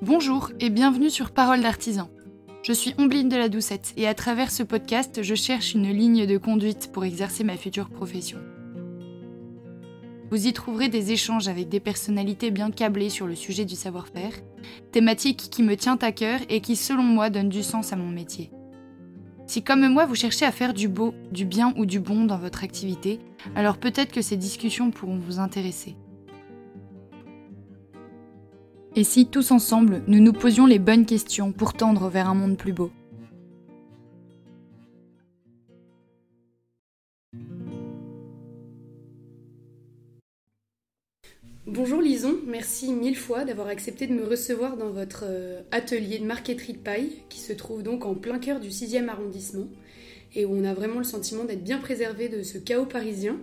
Bonjour et bienvenue sur Parole d'artisan. Je suis Ombline de la Doucette et à travers ce podcast, je cherche une ligne de conduite pour exercer ma future profession. Vous y trouverez des échanges avec des personnalités bien câblées sur le sujet du savoir-faire, thématique qui me tient à cœur et qui, selon moi, donne du sens à mon métier. Si comme moi vous cherchez à faire du beau, du bien ou du bon dans votre activité, alors peut-être que ces discussions pourront vous intéresser. Et si tous ensemble nous nous posions les bonnes questions pour tendre vers un monde plus beau? Bonjour Lison, merci mille fois d'avoir accepté de me recevoir dans votre euh, atelier de marqueterie de paille qui se trouve donc en plein cœur du 6e arrondissement et où on a vraiment le sentiment d'être bien préservé de ce chaos parisien.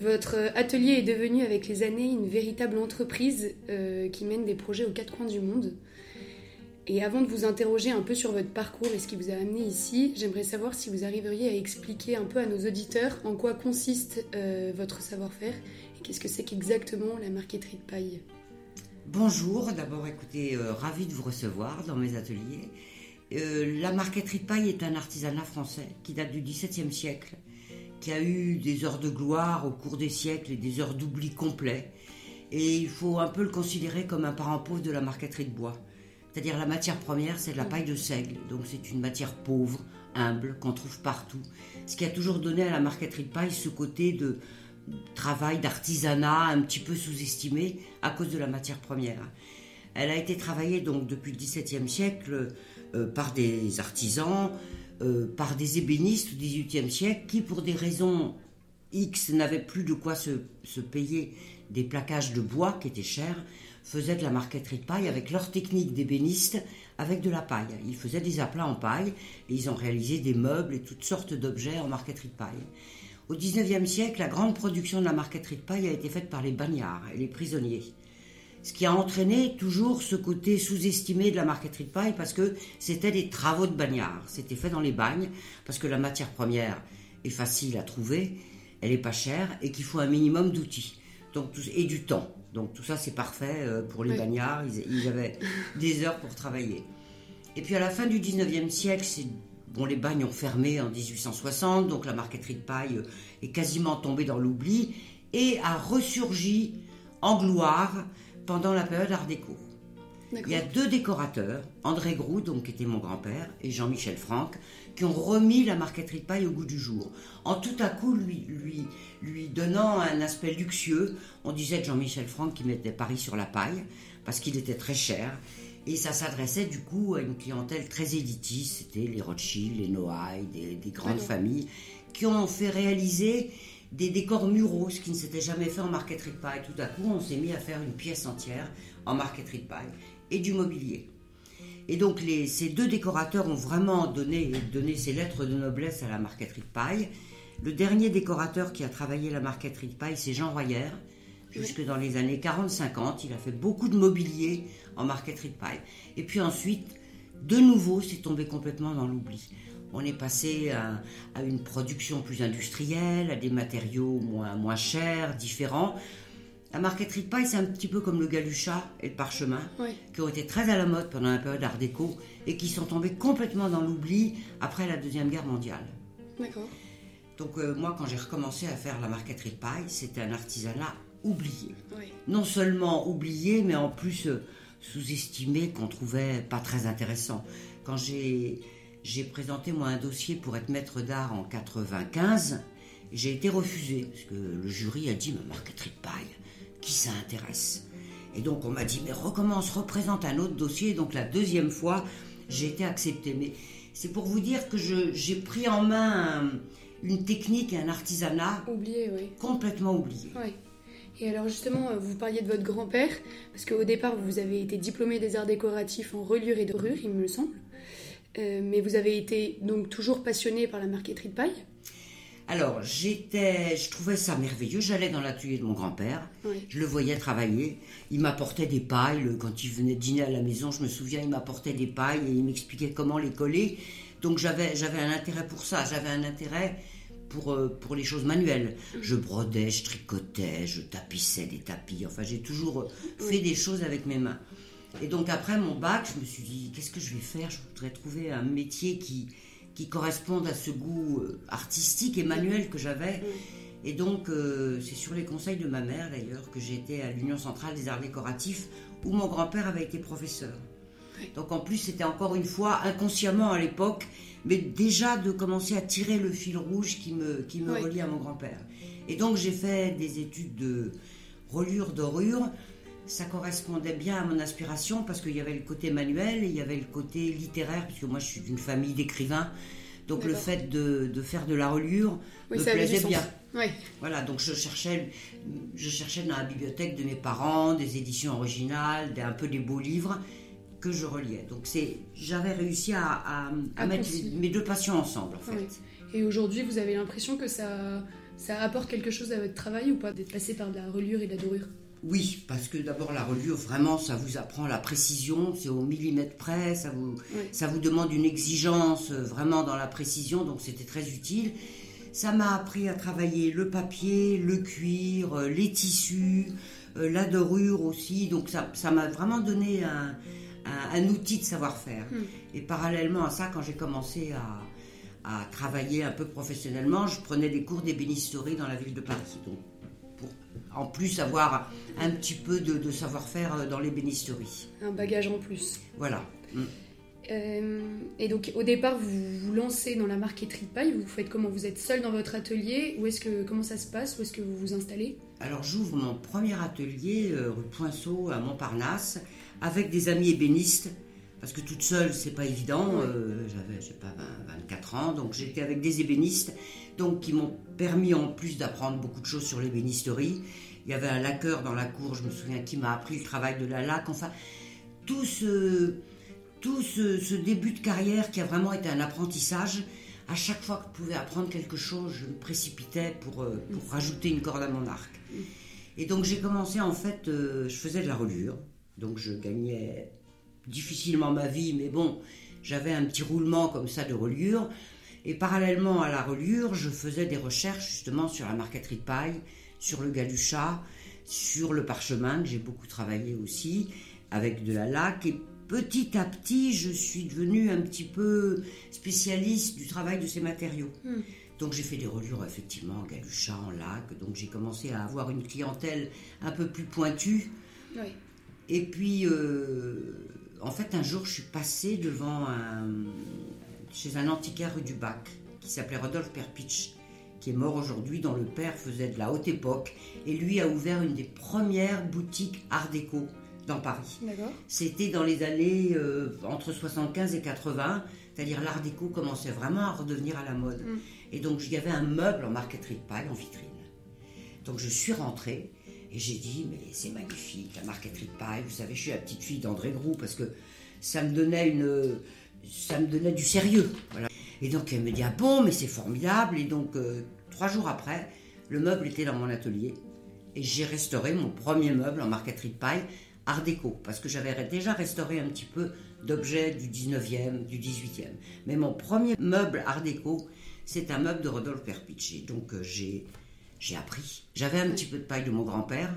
Votre atelier est devenu avec les années une véritable entreprise euh, qui mène des projets aux quatre coins du monde. Et avant de vous interroger un peu sur votre parcours et ce qui vous a amené ici, j'aimerais savoir si vous arriveriez à expliquer un peu à nos auditeurs en quoi consiste euh, votre savoir-faire Qu'est-ce que c'est qu'exactement la marqueterie de paille Bonjour, d'abord écoutez, euh, ravi de vous recevoir dans mes ateliers. Euh, la marqueterie de paille est un artisanat français qui date du XVIIe siècle, qui a eu des heures de gloire au cours des siècles et des heures d'oubli complet. Et il faut un peu le considérer comme un parent pauvre de la marqueterie de bois. C'est-à-dire la matière première, c'est de la paille de seigle, donc c'est une matière pauvre, humble, qu'on trouve partout. Ce qui a toujours donné à la marqueterie de paille ce côté de, travail d'artisanat un petit peu sous-estimé à cause de la matière première. Elle a été travaillée donc depuis le XVIIe siècle euh, par des artisans, euh, par des ébénistes au XVIIIe siècle qui, pour des raisons X, n'avaient plus de quoi se, se, payer des plaquages de bois qui étaient chers, faisaient de la marqueterie de paille avec leur technique d'ébéniste avec de la paille. Ils faisaient des aplats en paille et ils ont réalisé des meubles et toutes sortes d'objets en marqueterie de paille. Au XIXe siècle, la grande production de la marqueterie de paille a été faite par les bagnards et les prisonniers. Ce qui a entraîné toujours ce côté sous-estimé de la marqueterie de paille parce que c'était des travaux de bagnards. C'était fait dans les bagnes parce que la matière première est facile à trouver, elle n'est pas chère et qu'il faut un minimum d'outils donc, et du temps. Donc tout ça c'est parfait euh, pour les bagnards, ils, avaient des heures pour travailler. Et puis à la fin du 19e siècle, c'est Bon, les bagnes ont fermé en 1860, donc la marqueterie de paille est quasiment tombée dans l'oubli et a ressurgi en gloire pendant la période Art déco. Il y a deux décorateurs, André Groux, donc, qui était mon grand-père, et Jean-Michel Franck, qui ont remis la marqueterie de paille au goût du jour. En tout à coup, lui, lui, lui donnant un aspect luxueux, on disait de Jean-Michel Franck qu'il mettait Paris sur la paille, parce qu'il était très cher. Et ça s'adressait du coup à une clientèle très élitiste, c'était les Rothschild, les Noailles, des, grandes familles, qui ont fait réaliser des décors muraux, ce qui ne s'était jamais fait en marqueterie de paille. Tout à coup, on s'est mis à faire une pièce entière en marqueterie de paille et du mobilier. Et donc les, ces deux décorateurs ont vraiment donné, donné ces lettres de noblesse à la marqueterie de paille. Le dernier décorateur qui a travaillé la marqueterie de paille, c'est Jean Royer, jusque dans les années 40-50. Il a fait beaucoup de mobilier en marqueterie de paille. Et puis ensuite, de nouveau, c'est tombé complètement dans l'oubli. On est passé à, une production plus industrielle, à des matériaux moins, moins chers, différents. La marqueterie de paille, c'est un petit peu comme le galuchat et le parchemin, qui ont été très à la mode pendant la période Art déco et qui sont tombés complètement dans l'oubli après la Deuxième Guerre mondiale. D'accord. Donc euh, moi, quand j'ai recommencé à faire la marqueterie de paille, c'était un artisanat oublié. Non seulement oublié, mais en plus euh, sous-estimé, qu'on trouvait pas très intéressant. Quand j'ai, j'ai présenté moi un dossier pour être maître d'art en 95, j'ai été refusé, parce que le jury a dit, ma marqueterie de paille, qui ça intéresse? Et donc on m'a dit, mais recommence, représente un autre dossier. Donc la deuxième fois, j'ai été accepté. Mais c'est pour vous dire que j'ai pris en main une technique et un artisanat oublié, oui. complètement oublié. Oui. Et alors justement, euh, vous parliez de votre grand-père, parce qu'au départ, vous avez été diplômé des arts décoratifs en reliure et dorure, il me semble. Euh, mais vous avez été donc toujours passionné par la marqueterie de paille alors, j'étais, je trouvais ça merveilleux. J'allais dans l'atelier de mon grand-père, je le voyais travailler. Il m'apportait des pailles quand il venait dîner à la maison. Je me souviens, il m'apportait des pailles et il m'expliquait comment les coller. Donc j'avais, j'avais un intérêt pour ça. J'avais un intérêt pour, euh, pour les choses manuelles. Je brodais, je tricotais, je tapissais des tapis. Enfin, j'ai toujours euh, fait des choses avec mes mains. Et donc après mon bac, je me suis dit, qu'est-ce que je vais faire? Je voudrais trouver un métier qui, qui corresponde à ce goût euh, artistique et manuel que j'avais. Et donc, c'est sur les conseils de ma mère d'ailleurs que j'ai été à l'Union centrale des arts décoratifs où mon grand-père avait été professeur. Donc en plus, c'était encore une fois inconsciemment à l'époque, mais déjà de commencer à tirer le fil rouge qui me, qui me relie à mon grand-père. Et donc j'ai fait des études de reliure, dorure. Ça correspondait bien à mon aspiration parce qu'il y avait le côté manuel et il y avait le côté littéraire, puisque moi je suis d'une famille d'écrivains. Donc le fait de, de, faire de la reliure me plaisait bien. Voilà, donc je cherchais, je cherchais dans la bibliothèque de mes parents des éditions originales, un peu des beaux livres que je reliais. Donc c'est, j'avais réussi à, à, mettre mes deux passions ensemble en fait. Et aujourd'hui, vous avez l'impression que ça, ça apporte quelque chose à votre travail ou pas d'être passé par de la reliure et de la dorure? Oui, parce que d'abord la reliure, vraiment, ça vous apprend la précision, c'est au millimètre près, ça vous, ça vous demande une exigence euh, vraiment dans la précision, donc c'était très utile. Ça m'a appris à travailler le papier, le cuir, euh, les tissus, euh, la dorure aussi, donc ça m'a vraiment donné un, un, outil de savoir-faire. Hmm. Et parallèlement à ça, quand j'ai commencé à, travailler un peu professionnellement, je prenais des cours d'ébénisterie dans la ville de Paris. Donc, pour en plus avoir un petit peu de, savoir-faire euh, dans l'ébénisterie. Un bagage en plus. Voilà. Hmm. Euh, et donc au départ, vous vous lancez dans la marqueterie de paille. Vous faites comment Vous êtes seul dans votre atelier Ou est-ce que comment ça se passe Où est-ce que vous vous installez Alors j'ouvre mon premier atelier euh, rue Poinceau à Montparnasse avec des amis ébénistes, parce que toute seule, c'est pas évident. Euh, j'avais, je sais pas, 24 ans, donc j'étais avec des ébénistes, donc qui m'ont permis en plus d'apprendre beaucoup de choses sur l'ébénisterie. Il y avait un laqueur dans la cour, je me souviens, qui m'a appris le travail de la laque. Enfin, tout ce, tout ce, début de carrière qui a vraiment été un apprentissage. À chaque fois que je pouvais apprendre quelque chose, je me précipitais pour, euh, pour rajouter une corde à mon arc. Et donc j'ai commencé en fait, euh, je faisais de la reliure, donc je gagnais difficilement ma vie, mais bon, j'avais un petit roulement comme ça de reliure. Et parallèlement à la reliure, je faisais des recherches justement sur la marqueterie de paille, sur le galuchat, sur le parchemin, que j'ai beaucoup travaillé aussi, avec de la laque. Et petit à petit, je suis devenue un petit peu spécialiste du travail de ces matériaux. Hmm. Donc j'ai fait des reliures effectivement en galuchat, en laque. Donc j'ai commencé à avoir une clientèle un peu plus pointue. Oui. Et puis, euh, en fait, un jour, je suis passée devant un, chez un antiquaire rue du Bac qui s'appelait Rodolphe Perpich, qui est mort aujourd'hui, dont le père faisait de la haute époque. Et lui a ouvert une des premières boutiques art déco dans Paris. C'était dans les années euh, entre 75 et 80, c'est-à-dire l'art déco commençait vraiment à redevenir à la mode. Mm. Et donc, il y avait un meuble en marqueterie de paille en vitrine. Donc, je suis rentrée et j'ai dit, mais c'est magnifique, la marqueterie de paille. Vous savez, je suis la petite fille d'André Groux parce que ça me donnait une, ça me donnait du sérieux. Et donc elle me dit, ah bon, mais c'est formidable. Et donc euh, trois jours après, le meuble était dans mon atelier et j'ai restauré mon premier meuble en marqueterie de paille, art déco, parce que j'avais déjà restauré un petit peu d'objets du 19e, du 18e. Mais mon premier meuble art déco, c'est un meuble de Rodolphe Perpicci. Donc euh, j'ai j'ai appris. J'avais un petit peu de paille de mon grand-père.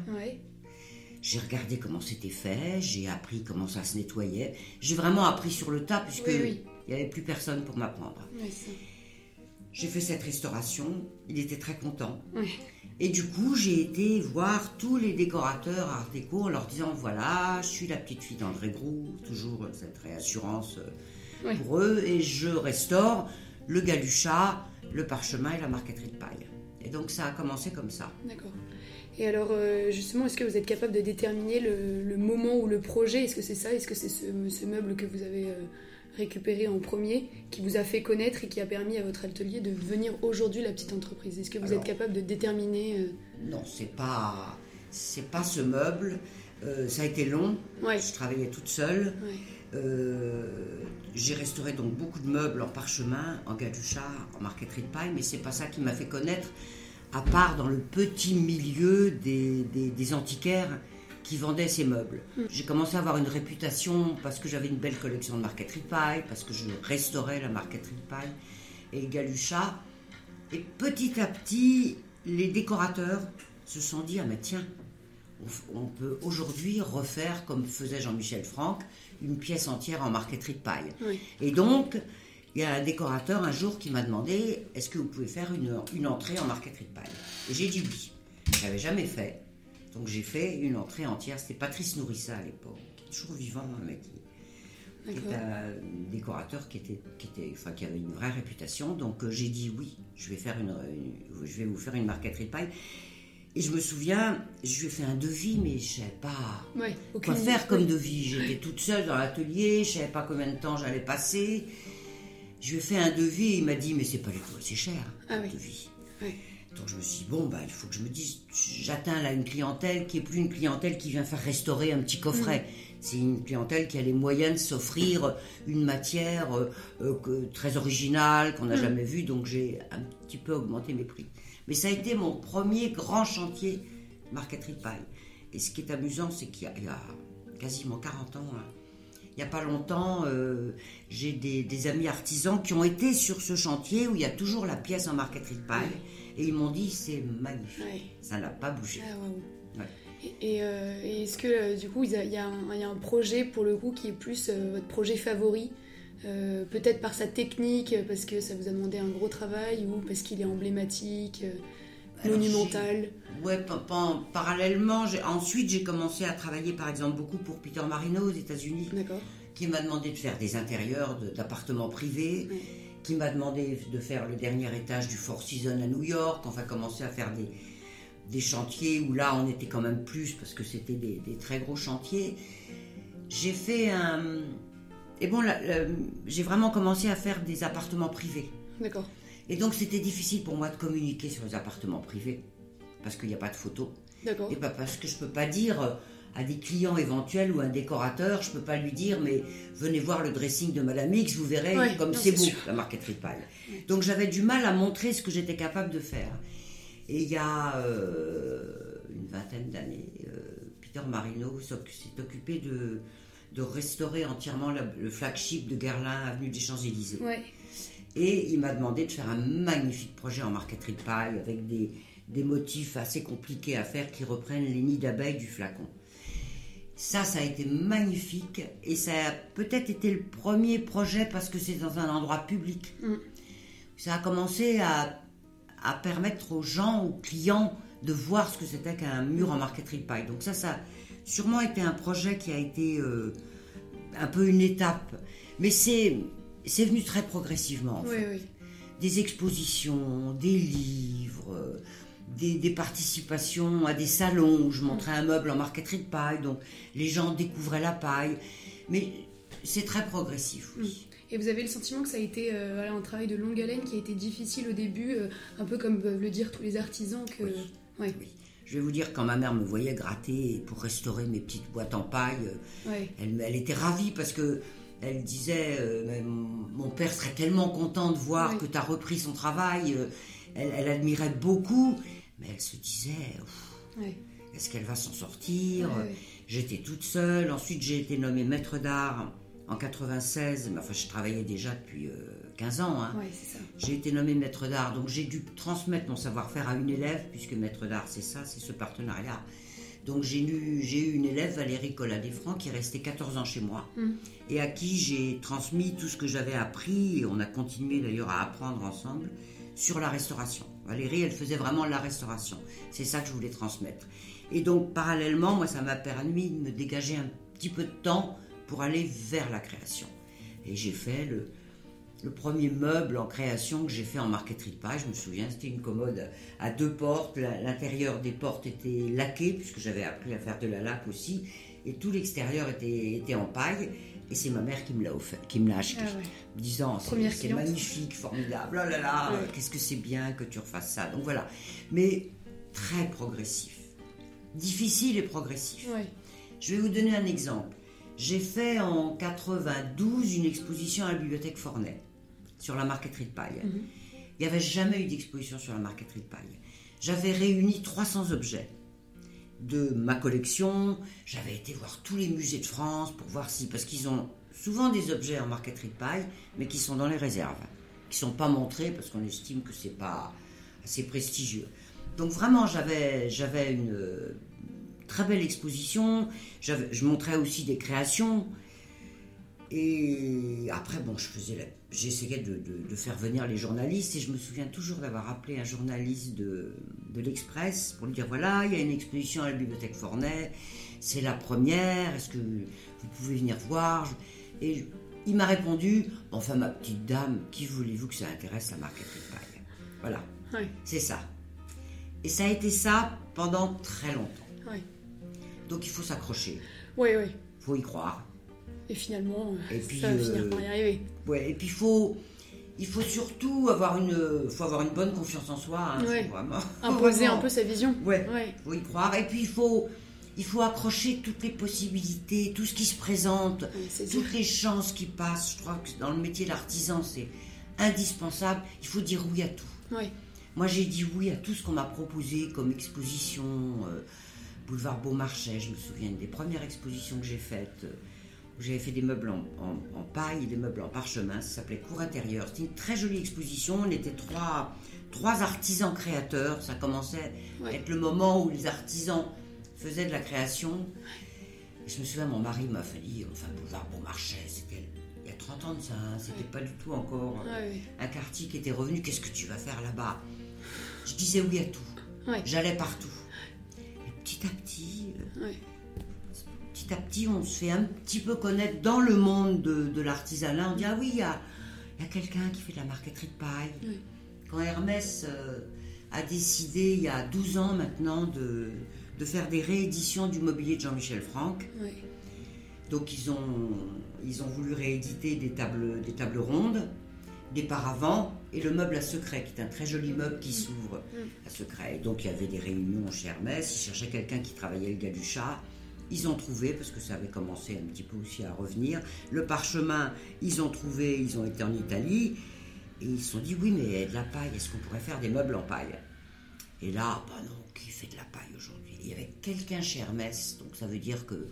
J'ai regardé comment c'était fait, j'ai appris comment ça se nettoyait. J'ai vraiment appris sur le tas puisque il n'y avait plus personne pour m'apprendre. j'ai fait cette restauration, il était très content. Et du coup, j'ai été voir tous les décorateurs art déco en leur disant voilà, je suis la petite fille d'André Groux, toujours cette réassurance euh, pour eux, et je restaure le galuchat, le parchemin et la marqueterie de paille. Et donc ça a commencé comme ça. D'accord. Et alors euh, justement, est-ce que vous êtes capable de déterminer le, moment ou le projet? Est-ce que c'est ça? Est-ce que c'est ce, meuble que vous avez euh, récupéré en premier qui vous a fait connaître et qui a permis à votre atelier de devenir aujourd'hui la petite entreprise Est-ce que vous êtes capable de déterminer euh, Non, c'est pas c'est pas ce meuble. ça a été long. Je travaillais toute seule. j'ai restauré donc beaucoup de meubles en parchemin, en gaducha, en marqueterie de paille, mais c'est pas ça qui m'a fait connaître à part dans le petit milieu des, antiquaires qui vendaient ces meubles. J'ai commencé à avoir une réputation parce que j'avais une belle collection de marqueterie paille, parce que je restaurais la marqueterie paille. Et Galucha Et petit à petit, les décorateurs se sont dit, ah mais tiens, on, peut aujourd'hui refaire, comme faisait Jean-Michel Franck, une pièce entière en marqueterie de paille. Et donc, il y a un décorateur un jour qui m'a demandé, est-ce que vous pouvez faire une, une entrée en marqueterie de paille? Et j'ai dit oui. Je l'avais jamais fait. Donc j'ai fait une entrée entière. C'était Patrice Nourrissa à l'époque, toujours vivant, un mec qui, était un décorateur qui était, qui était, enfin, qui avait une vraie réputation. Donc euh, j'ai dit oui, je vais faire une, je vais vous faire une marqueterie de paille. Et je me souviens, je lui ai fait un devis, mais je ne savais pas quoi faire comme devis. J'étais toute seule dans l'atelier, je ne savais pas combien de temps j'allais passer. Je lui ai fait un devis il m'a dit, mais c'est pas du tout assez cher, ah, devis. Donc je me suis dit, bon, bah, il faut que je me dise, j'atteins là une clientèle qui est plus une clientèle qui vient faire restaurer un petit coffret. Mm. C'est une clientèle qui a les moyens de s'offrir une matière euh, euh, très originale, qu'on n'a mm. jamais vue, donc j'ai un petit peu augmenté mes prix. Mais ça a été mon premier grand chantier marqueterie de paille. Et ce qui est amusant, c'est qu'il y, a quasiment 40 ans, hein, il n'y a pas longtemps, euh, j'ai des, amis artisans qui ont été sur ce chantier où il y a toujours la pièce en marqueterie de paille. Et ils m'ont dit, c'est magnifique. Ça n'a pas bougé. Ah, euh, et, est-ce que euh, du coup, il y, a, un, projet pour le coup qui est plus votre projet favori Peut-être par sa technique, parce que ça vous a demandé un gros travail, ou parce qu'il est emblématique monumental? Ouais, parallèlement, ensuite j'ai commencé à travailler par exemple beaucoup pour Peter Marino aux États-Unis, qui m'a demandé de faire des intérieurs d'appartements privés, qui m'a demandé de faire le dernier étage du Four Seasons à New York, enfin commencer à faire des, des chantiers où là on était quand même plus parce que c'était des, très gros chantiers. J'ai fait un. Et bon, j'ai vraiment commencé à faire des appartements privés. D'accord. Et donc c'était difficile pour moi de communiquer sur les appartements privés, parce qu'il n'y a pas de photos. Et pas parce que je ne peux pas dire euh, à des clients éventuels ou à un décorateur, je ne peux pas lui dire, mais venez voir le dressing de Madame X, vous verrez comme c'est beau, la marqueterie de paille. Donc j'avais du mal à montrer ce que j'étais capable de faire. Et il y a euh, une vingtaine d'années, euh, Peter Marino s'est occupé de, de restaurer entièrement le flagship de Guerlain, avenue des Champs-Élysées. Et il m'a demandé de faire un magnifique projet en marqueterie de paille avec des, des motifs assez compliqués à faire qui reprennent les nids d'abeilles du flacon. Ça, ça a été magnifique et ça a peut-être été le premier projet parce que c'est dans un endroit public. Mm. Ça a commencé à, à, permettre aux gens, aux clients, de voir ce que c'était qu'un mur en marqueterie de paille. Donc ça, ça a sûrement été un projet qui a été euh, un peu une étape. Mais c'est c'est venu très progressivement. Des expositions, des livres, des, participations à des salons où je montrais un meuble en marqueterie de paille, donc les gens découvraient la paille. Mais c'est très progressif, oui. Mm. Et vous avez le sentiment que ça a été euh, un travail de longue haleine qui a été difficile au début, euh, un peu comme peuvent le dire tous les artisans que... Oui. Je vais vous dire, quand ma mère me voyait gratter pour restaurer mes petites boîtes en paille, elle, elle, était ravie parce que elle disait euh, Mon père serait tellement content de voir que tu as repris son travail. Elle, admirait beaucoup, mais elle se disait Est-ce qu'elle va s'en sortir? J'étais toute seule. Ensuite, j'ai été nommée maître d'art en 96. Mais enfin, je travaillais déjà depuis 15 euh, ans. Hein. J'ai été nommée maître d'art, donc j'ai dû transmettre mon savoir-faire à une élève, puisque maître d'art, c'est ça, c'est ce partenariat. Donc j'ai eu, eu, une élève, Valérie Collat-Desfrancs, qui est restée 14 ans chez moi mm. et à qui j'ai transmis tout ce que j'avais appris, et on a continué d'ailleurs à apprendre ensemble, sur la restauration. Valérie, elle faisait vraiment la restauration. C'est ça que je voulais transmettre. Et donc parallèlement, moi, ça m'a permis de me dégager un petit peu de temps pour aller vers la création. Et j'ai fait le, le premier meuble en création que j'ai fait en marqueterie de paille, je me souviens, c'était une commode à deux portes. L'intérieur des portes était laqué, puisque j'avais appris à faire de la laque aussi. Et tout l'extérieur était, en paille. Et c'est ma mère qui me l'a offert, qui me l'a acheté, ah disant c'est magnifique, formidable, oh là là, qu'est-ce que c'est bien que tu refasses ça. Donc voilà, mais très progressif, difficile et progressif. Je vais vous donner un exemple. J'ai fait en 92 une exposition à la bibliothèque Fornet sur la marqueterie de paille. Mhm. Il n'y avait jamais eu d'exposition sur la marqueterie de paille. J'avais réuni 300 objets de ma collection. J'avais été voir tous les musées de France pour voir si, parce qu'ils ont souvent des objets en marqueterie de paille, mais qui sont dans les réserves. qui sont pas montrés parce qu'on estime que c'est pas assez prestigieux. Donc vraiment, j'avais une très belle exposition. Je montrais aussi des créations. Et après, bon, je j'essayais de, faire venir les journalistes et je me souviens toujours d'avoir appelé un journaliste de, de l'Express pour lui dire voilà, il y a une exposition à la bibliothèque Fornet, c'est la première, est-ce que vous pouvez venir voir? Et il m'a répondu enfin, ma petite dame, qui voulez-vous que ça intéresse la marqueterie de paille? Voilà, c'est ça. Et ça a été ça pendant très longtemps. Donc il faut s'accrocher. Oui, oui. Il faut y croire. Et finalement, et puis, ça va finir par y arriver. Ouais, et puis il faut, il faut surtout avoir une, faut avoir une bonne confiance en soi. Hein, vraiment, Imposer un peu sa vision. Ouais. Il faut y croire. Et puis il faut, il faut accrocher toutes les possibilités, tout ce qui se présente, toutes les chances qui passent. Je crois que dans le métier d'artisan, c'est indispensable. Il faut dire oui à tout. Moi, j'ai dit oui à tout ce qu'on m'a proposé comme exposition. Euh, boulevard Beaumarchais, je me souviens des premières expositions que j'ai faites. Euh, J'avais fait des meubles en, paille et des meubles en parchemin. Ça s'appelait Cour intérieure. C'était une très jolie exposition. On était trois, trois artisans créateurs. Ça commençait à être le moment où les artisans faisaient de la création. je me souviens, mon mari m'a fait dire, enfin, Boulevard Beaumarchais, c'était il y a 30 ans de ça. Hein. c'était pas du tout encore euh, un quartier qui était revenu. Qu'est-ce que tu vas faire là-bas? Je disais oui à tout. J'allais partout petit à petit, euh, petit à petit, on se fait un petit peu connaître dans le monde de, l'artisanat. On dit ah oui, il y a, quelqu'un qui fait de la marqueterie de paille. Quand Hermès euh, a décidé il y a 12 ans maintenant de, faire des rééditions du mobilier de Jean-Michel Franck. Donc ils ont, ils ont voulu rééditer des tables, des tables rondes des paravents et le meuble à secret, qui est un très joli meuble qui s'ouvre mm. à secret. Donc il y avait des réunions chez Hermès, ils cherchaient quelqu'un qui travaillait le galuchat. Ils ont trouvé, parce que ça avait commencé un petit peu aussi à revenir. Le parchemin, ils ont trouvé, ils ont été en Italie. Et ils se sont dit, oui, mais de la paille, est-ce qu'on pourrait faire des meubles en paille? Et là, bah non, qui fait de la paille aujourd'hui? Il y avait quelqu'un chez Hermès, donc ça veut dire que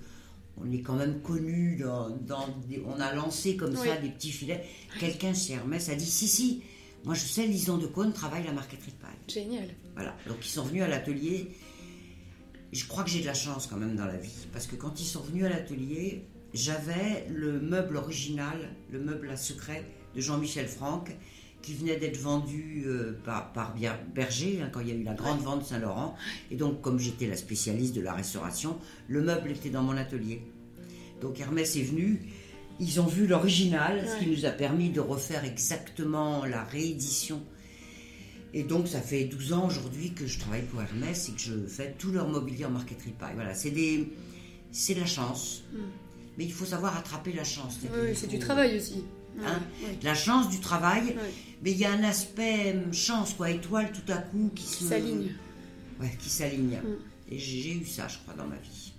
on est quand même connu dans, on a lancé comme ça des petits filets. Quelqu'un chez Hermès a dit si si, moi je sais Lison de Cône travaille la marqueterie de paille. Génial. Voilà, donc ils sont venus à l'atelier. Je crois que j'ai de la chance quand même dans la vie parce que quand ils sont venus à l'atelier, j'avais le meuble original, le meuble à secret de Jean-Michel Franck qui venait d'être vendu euh, par, par, Berger hein, quand il y a eu la grande vente Saint-Laurent. Et donc, comme j'étais la spécialiste de la restauration, le meuble était dans mon atelier. Donc Hermès est venu, ils ont vu l'original, ce qui nous a permis de refaire exactement la réédition. Et donc, ça fait 12 ans aujourd'hui que je travaille pour Hermès et que je fais tout leur mobilier en marqueterie paille. Voilà, c'est des, c'est la chance. Hmm. Mais il faut savoir attraper la chance. Oui, c'est du travail aussi. Hein. La chance du travail, mais il y a un aspect hum, chance, quoi, étoile tout à coup qui s'aligne. Ouais, qui s'aligne. Mm. Et j'ai eu ça, je crois, dans ma vie.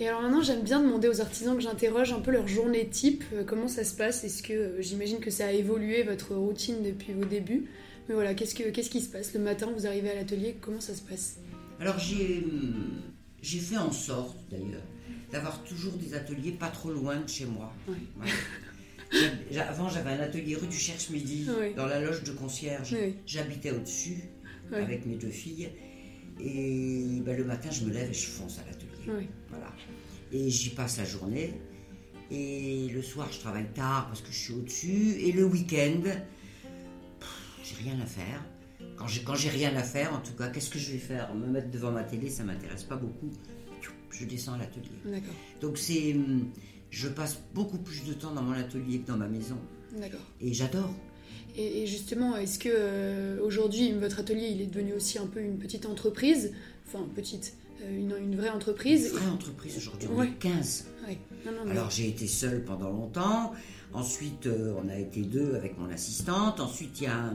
Et alors maintenant, j'aime bien demander aux artisans que j'interroge un peu leur journée type, euh, comment ça se passe? Est-ce que euh, j'imagine que ça a évolué votre routine depuis vos débuts Mais voilà, qu'est-ce, que, qu'est-ce qui se passe le matin Vous arrivez à l'atelier, comment ça se passe Alors j'ai, j'ai fait en sorte d'ailleurs d'avoir toujours des ateliers pas trop loin de chez moi. Avant, j'avais un atelier rue du Cherche-Midi, dans la loge de concierge. J'habitais au-dessus avec mes deux filles. Et ben, le matin, je me lève et je fonce à l'atelier. Voilà. Et j'y passe la journée. Et le soir, je travaille tard parce que je suis au-dessus. Et le week-end, j'ai rien à faire. Quand j'ai, quand j'ai rien à faire, en tout cas, qu'est-ce que je vais faire? Me mettre devant ma télé, ça m'intéresse pas beaucoup. Je descends à l'atelier. Donc c'est hum, je passe beaucoup plus de temps dans mon atelier que dans ma maison. D'accord. Et j'adore. Et, justement, est-ce que euh, aujourd'hui votre atelier il est devenu aussi un peu une petite entreprise, enfin petite, euh, une, vraie entreprise? Une vraie entreprise aujourd'hui, on est 15. Alors j'ai été seule pendant longtemps. Ensuite, euh, on a été deux avec mon assistante. Ensuite, il y a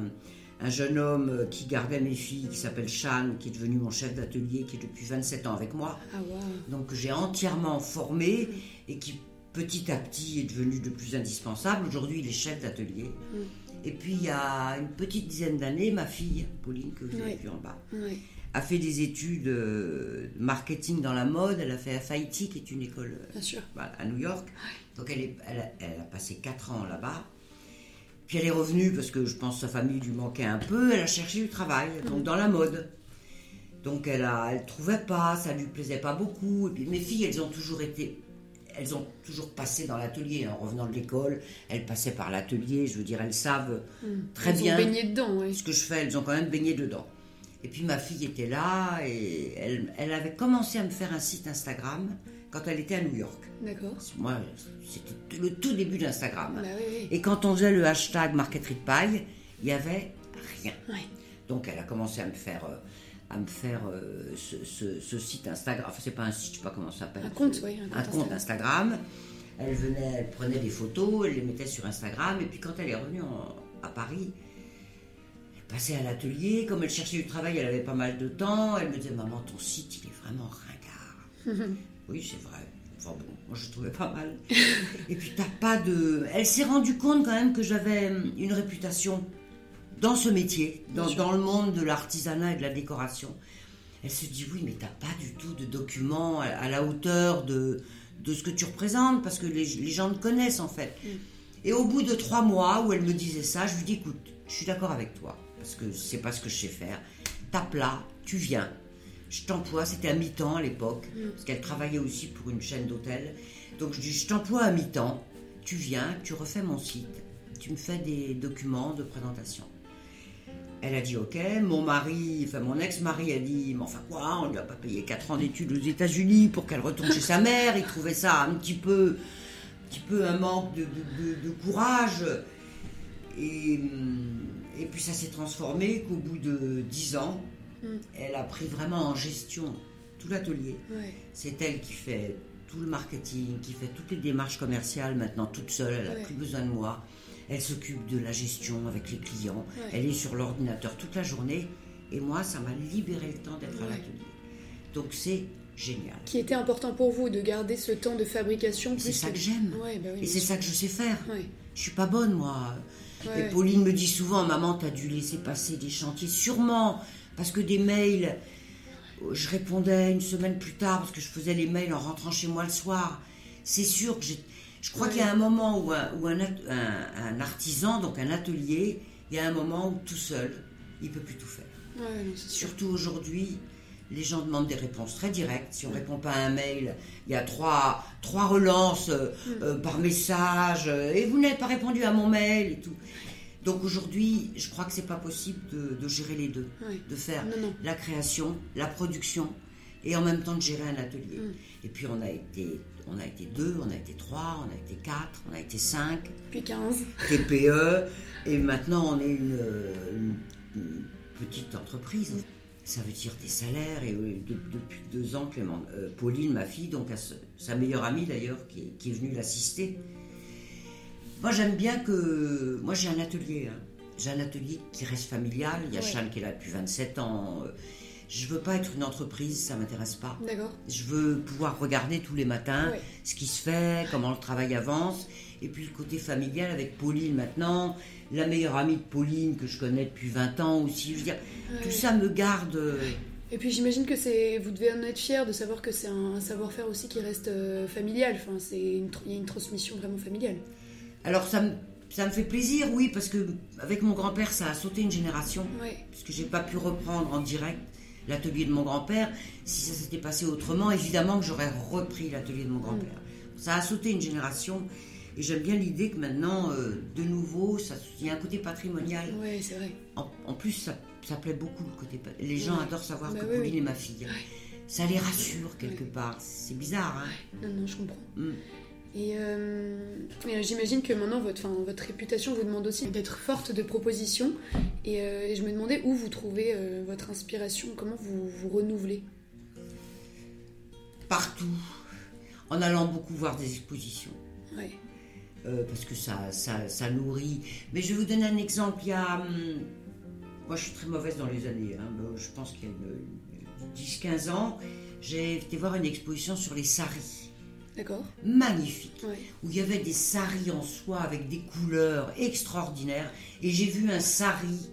un, jeune homme qui gardait mes filles, qui s'appelle Chan, qui est devenu mon chef d'atelier, qui est depuis 27 ans avec moi. Ah, Donc j'ai entièrement formé et qui petit à petit est devenu de plus indispensable. Aujourd'hui, il est chef d'atelier. Mm. Et puis, il y a une petite dizaine d'années, ma fille, Pauline, que vous avez vue en bas, a fait des études de euh, marketing dans la mode. Elle a fait à FIT, qui est une école à New York. Donc, elle, est, elle, a, passé 4 ans là-bas. Puis elle est revenue parce que je pense que sa famille lui manquait un peu. Elle a cherché du travail, donc dans la mode. Donc elle a, elle trouvait pas, ça lui plaisait pas beaucoup. Et puis mes filles, elles ont toujours été, elles ont toujours passé dans l'atelier en revenant de l'école. Elles passaient par l'atelier. Je veux dire, elles savent très Elles bien ont baigné dedans, ce que je fais. Elles ont quand même baigné dedans. Et puis ma fille était là et elle, elle avait commencé à me faire un site Instagram quand elle était à New York. D'accord. Moi, c'était le tout début d'Instagram. Bah oui, oui. Et quand on faisait le hashtag marqueterie de paille, il y avait rien. Ouais. Donc elle a commencé à me faire, euh, à me faire euh, ce, ce- ce site Instagram. Enfin, c'est pas un site, je sais pas comment ça s'appelle. Un compte, oui, un Un compte Instagram. Elle venait, elle prenait des photos, elle les mettait sur Instagram. Et puis quand elle est revenue en- à Paris, passait à l'atelier. Comme elle cherchait du travail, elle avait pas mal de temps. Elle me disait Maman, ton site, il est vraiment ringard. oui, c'est vrai. Enfin bon, moi je trouvais pas mal. Et puis t'as pas de. Elle s'est rendue compte quand même que j'avais hum, une réputation dans ce métier, dans, le monde de l'artisanat et de la décoration. Elle se dit oui, mais t'as pas du tout de documents à, à la hauteur de, de ce que tu représentes, parce que les, les gens te connaissent en fait. Et au bout de trois mois où elle me disait ça, je lui dis écoute, je suis d'accord avec toi, parce que c'est pas ce que je sais faire. Tape là, tu viens. Je t'emploie, c'était à mi-temps à l'époque, parce qu'elle travaillait aussi pour une chaîne d'hôtels. Donc je dis je t'emploie à mi-temps, tu viens, tu refais mon site, tu me fais des documents de présentation. Elle a dit ok, mon mari, enfin mon ex-mari a dit, mais enfin quoi, on lui a pas payé 4 ans d'études aux États-Unis pour qu'elle retourne chez sa mère, il trouvait ça un petit peu, un petit peu un manque de, de- de- de courage. Et, hum, et puis ça s'est transformé qu'au bout de 10 ans, Mm. elle a pris vraiment en gestion tout l'atelier. Ouais. C'est elle qui fait tout le marketing, qui fait toutes les démarches commerciales maintenant toute seule, elle n'a Ouais. plus besoin de moi. Elle s'occupe de la gestion avec les clients, Ouais. elle est sur l'ordinateur toute la journée et moi ça m'a libéré le temps d'être à l'atelier. Donc c'est génial. Qui était important pour vous de garder ce temps de fabrication C'est ça que j'aime. Ouais, bah oui, Et c'est ça que je sais faire. Ouais. Je suis pas bonne moi. Ouais, Et. Pauline me dit souvent, maman, t'as dû laisser passer des chantiers, sûrement, parce que des mails, je répondais une semaine plus tard, parce que je faisais les mails en rentrant chez moi le soir. C'est sûr que j'ai... Je crois Ouais. qu'il y a un moment où, un, où un, at- un- un artisan, donc un atelier, il y a un moment où tout seul, il peut plus tout faire. Ouais. Surtout aujourd'hui, les gens demandent des réponses très directes. Si on répond pas à un mail, il y a trois, trois relances euh, euh, par message. euh, et vous n'avez pas répondu à mon mail et tout. Donc aujourd'hui, je crois que c'est pas possible de, de gérer les deux, de faire Non, non. la création, la production et en même temps de gérer un atelier. Mm. Et puis on a été, on a été deux, on a été trois, on a été quatre, on a été cinq. Puis 15. TPE, et maintenant on est une, une- une petite entreprise. Ça veut dire des salaires, et euh, de- depuis deux ans, Clément, euh, Pauline, ma fille, donc à ce- sa meilleure amie d'ailleurs, qui, est- qui est venue l'assister. Moi j'aime bien que. Moi j'ai un atelier, hein. j'ai un atelier qui reste familial. Il y a Ouais. Chane qui est là depuis 27 ans. euh, Je veux pas être une entreprise, ça m'intéresse pas. D'accord. Je veux pouvoir regarder tous les matins Ouais. ce qui se fait, comment le travail avance. Et puis le côté familial avec Pauline maintenant, la meilleure amie de Pauline que je connais depuis 20 ans aussi. Je veux dire, Ouais. tout ça me garde. euh, Et puis j'imagine que c'est, vous devez en être fier de savoir que c'est un, un savoir-faire aussi qui reste euh, familial. Enfin, c'est il y a une transmission vraiment familiale. Alors ça me, ça me fait plaisir, oui, parce que avec mon grand-père, ça a sauté une génération. Ouais. Puisque j'ai pas pu reprendre en direct l'atelier de mon grand-père. Si ça s'était passé autrement, évidemment que j'aurais repris l'atelier de mon grand-père. Ça a sauté une génération. Et j'aime bien l'idée que maintenant, euh, de nouveau, il y a un côté patrimonial. Ouais, c'est vrai. En, en plus, ça, ça plaît beaucoup le côté. Les gens Ouais. adorent savoir Bah que oui, Pauline oui. est ma fille. Ça les rassure quelque Ouais. part. C'est bizarre, hein Non, non, je comprends. Mm. Et, euh, et, euh, j'imagine que maintenant votre, enfin, votre réputation vous demande aussi d'être forte de propositions. Et, euh, et je me demandais où vous trouvez euh, votre inspiration, comment vous vous renouvelez? Partout. En allant beaucoup voir des expositions. Ouais. Euh, parce que ça, ça, ça nourrit. Mais je vais vous donner un exemple. Il y a. hum, moi, je suis très mauvaise dans les années. hein, je pense qu'il y a une- 10-15 ans, j'ai été voir une exposition sur les saris. D'accord. Magnifique. Où il y avait des saris en soie avec des couleurs extraordinaires. Et j'ai vu un sari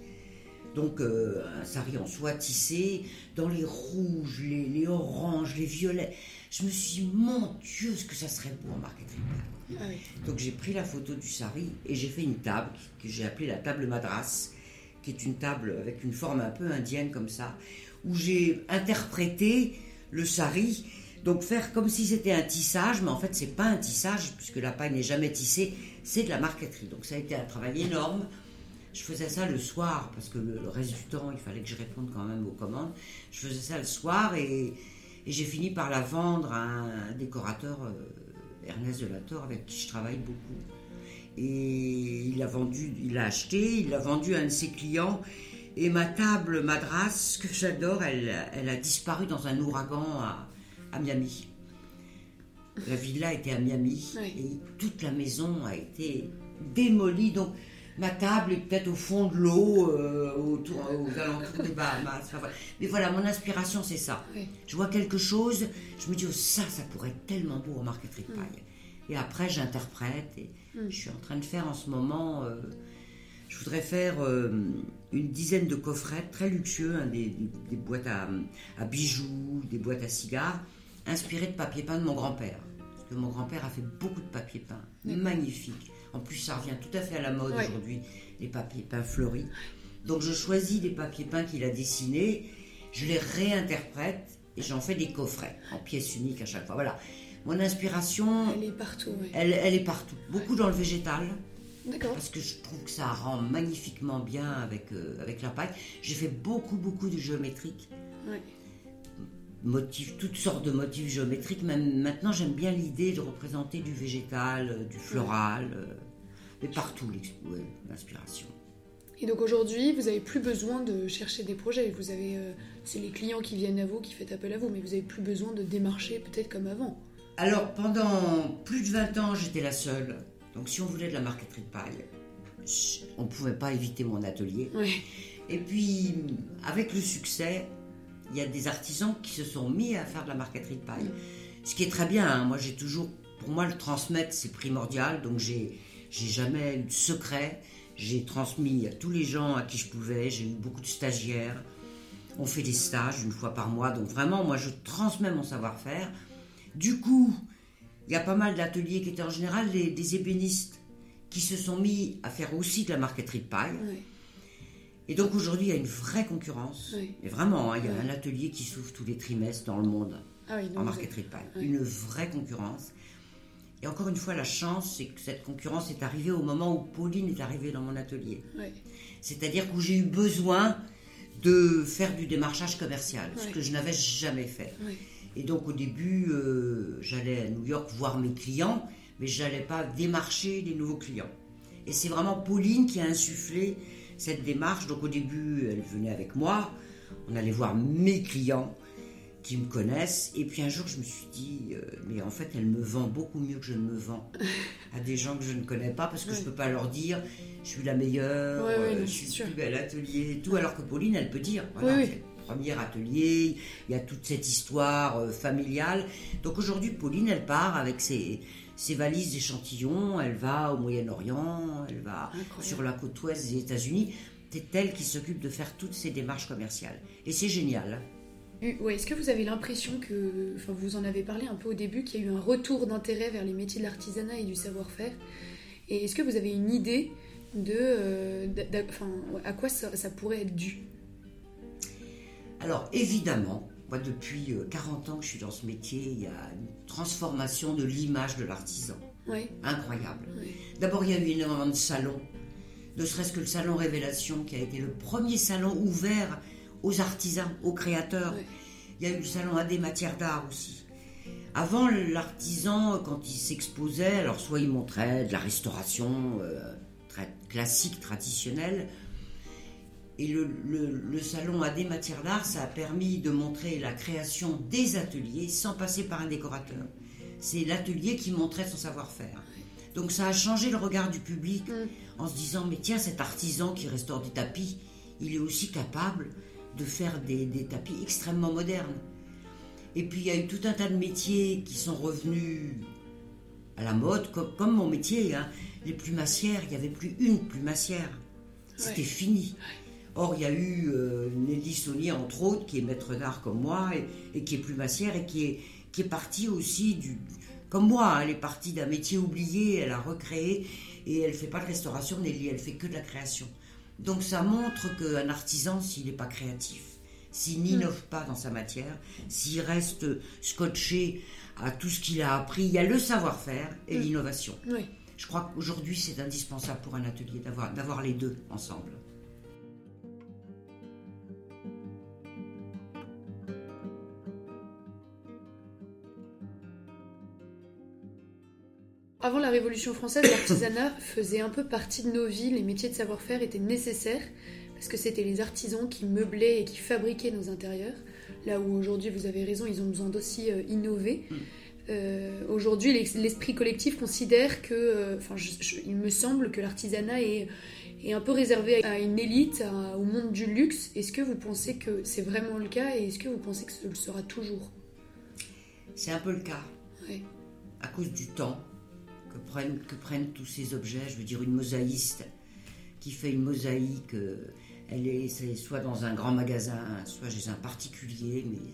Donc euh, un sari en soie tissé, dans les rouges, les, les, oranges, les violets. Je me suis dit, mon Dieu, ce que ça serait beau en marqueterie. Ah Donc j'ai pris la photo du sari et j'ai fait une table que j'ai appelée la table madras, qui est une table avec une forme un peu indienne comme ça, où j'ai interprété le sari. Donc faire comme si c'était un tissage, mais en fait c'est pas un tissage puisque la paille n'est jamais tissée, c'est de la marqueterie. Donc ça a été un travail énorme je faisais ça le soir, parce que le, reste du temps, il fallait que je réponde quand même aux commandes. Je faisais ça le soir et, j'ai fini par la vendre à un, décorateur, euh, Ernest Delator, avec qui je travaille beaucoup. Et il a vendu, il a acheté, il l'a vendu à un de ses clients. Et ma table madras, que j'adore, elle, elle, a disparu dans un ouragan à, à Miami. La villa était à Miami et toute la maison a été démolie. Donc, ma table est peut-être au fond de l'eau, euh, autour, aux alentours des Bahamas. Mais voilà, mon inspiration, c'est ça. Je vois quelque chose, je me dis, oh, ça, ça pourrait être tellement beau en marqueterie de mm. paille. Et après, j'interprète. Et mm. je suis en train de faire en ce moment, euh, je voudrais faire euh, une dizaine de coffrets très luxueux, hein, des, boîtes à, à, bijoux, des boîtes à cigares, inspirées de papier peint de mon grand-père. Parce que mon grand-père a fait beaucoup de papier peint, magnifique en plus, ça revient tout à fait à la mode aujourd'hui, les papiers peints fleuris. Donc, je choisis les papiers peints qu'il a dessinés, je les réinterprète et j'en fais des coffrets en pièces uniques à chaque fois. Voilà. Mon inspiration. Elle est partout. Elle, elle, est partout. Beaucoup dans le végétal. D'accord. Parce que je trouve que ça rend magnifiquement bien avec, euh, avec la paille. J'ai fait beaucoup, beaucoup de géométrique. Motifs, toutes sortes de motifs géométriques. Même maintenant, j'aime bien l'idée de représenter du végétal, euh, du floral. Euh, mais partout l'inspiration. Et donc aujourd'hui, vous n'avez plus besoin de chercher des projets. Vous avez, euh, c'est les clients qui viennent à vous, qui font appel à vous, mais vous n'avez plus besoin de démarcher peut-être comme avant. Alors pendant plus de 20 ans, j'étais la seule. Donc si on voulait de la marqueterie de paille, on ne pouvait pas éviter mon atelier. Et puis avec le succès, il y a des artisans qui se sont mis à faire de la marqueterie de paille. Ce qui est très bien. Hein. Moi, j'ai toujours, pour moi, le transmettre, c'est primordial. Donc j'ai j'ai jamais eu de secret. J'ai transmis à tous les gens à qui je pouvais. J'ai eu beaucoup de stagiaires. On fait des stages une fois par mois. Donc vraiment, moi, je transmets mon savoir-faire. Du coup, il y a pas mal d'ateliers qui étaient en général des, ébénistes qui se sont mis à faire aussi de la marqueterie de paille. Et donc aujourd'hui, il y a une vraie concurrence. Et vraiment, hein, il y a un atelier qui s'ouvre tous les trimestres dans le monde ah en marqueterie de paille. Une vraie concurrence. Et encore une fois, la chance, c'est que cette concurrence est arrivée au moment où Pauline est arrivée dans mon atelier. C'est-à-dire que j'ai eu besoin de faire du démarchage commercial, ce que je n'avais jamais fait. Et donc au début, euh, j'allais à New York voir mes clients, mais je n'allais pas démarcher des nouveaux clients. Et c'est vraiment Pauline qui a insufflé cette démarche. Donc au début, elle venait avec moi, on allait voir mes clients, qui me connaissent. Et puis un jour, je me suis dit, euh, mais en fait, elle me vend beaucoup mieux que je ne me vends à des gens que je ne connais pas parce que je ne peux pas leur dire, je suis la meilleure, euh, je suis le plus bel atelier et tout. Alors que Pauline, elle peut dire, voilà, le premier atelier, il y a toute cette histoire euh, familiale. Donc aujourd'hui, Pauline, elle part avec ses, ses valises d'échantillons, elle va au Moyen-Orient, elle va sur la côte ouest des États-Unis. C'est elle qui s'occupe de faire toutes ces démarches commerciales. Et c'est génial. Est-ce que vous avez l'impression que, enfin vous en avez parlé un peu au début, qu'il y a eu un retour d'intérêt vers les métiers de l'artisanat et du savoir-faire Et est-ce que vous avez une idée de, euh, à quoi ça, pourrait être dû? Alors évidemment, moi depuis 40 euh, ans que je suis dans ce métier, il y a une transformation de l'image de l'artisan. Incroyable. D'abord, il y a eu énormément de salons, ne serait-ce que le salon Révélation qui a été le premier salon ouvert aux artisans, aux créateurs. Il y a eu le salon à des matières d'art aussi. Avant, l'artisan, quand il s'exposait, alors soit il montrait de la restauration euh, très classique, traditionnelle, et le, le, salon à des matières d'art, ça a permis de montrer la création des ateliers sans passer par un décorateur. C'est l'atelier qui montrait son savoir-faire. Donc ça a changé le regard du public mm. en se disant, mais tiens, cet artisan qui restaure des tapis, il est aussi capable de faire des, tapis extrêmement modernes. Et puis il y a eu tout un tas de métiers qui sont revenus à la mode, comme, mon métier. Hein. Les plumassières, il n'y avait plus une plumassière. C'était fini. Or, il y a eu euh, Nelly Saunier, entre autres, qui est maître d'art comme moi et, qui est plumassière et qui est, qui est partie aussi du. Comme moi, hein, elle est partie d'un métier oublié, elle a recréé et elle fait pas de restauration, Nelly, elle fait que de la création. Donc ça montre qu'un artisan, s'il n'est pas créatif, s'il n'innove mm. pas dans sa matière, s'il reste scotché à tout ce qu'il a appris, il y a le savoir-faire et mm. l'innovation. Je crois qu'aujourd'hui, c'est indispensable pour un atelier d'avoir les deux ensemble. Avant la Révolution française, l'artisanat faisait un peu partie de nos vies. Les métiers de savoir-faire étaient nécessaires parce que c'était les artisans qui meublaient et qui fabriquaient nos intérieurs. Là où aujourd'hui, vous avez raison, ils ont besoin d'aussi euh, innover. Mm. Euh, aujourd'hui, l'esprit collectif considère que, euh, enfin, il me semble que l'artisanat est, est, un peu réservé à une élite, au monde du luxe. Est-ce que vous pensez que c'est vraiment le cas et est-ce que vous pensez que ce le sera toujours? C'est un peu le cas. À cause du temps que prennent, que prennent tous ces objets. Je veux dire, une mosaïste qui fait une mosaïque, euh, elle est, soit dans un grand magasin, soit chez un particulier, mais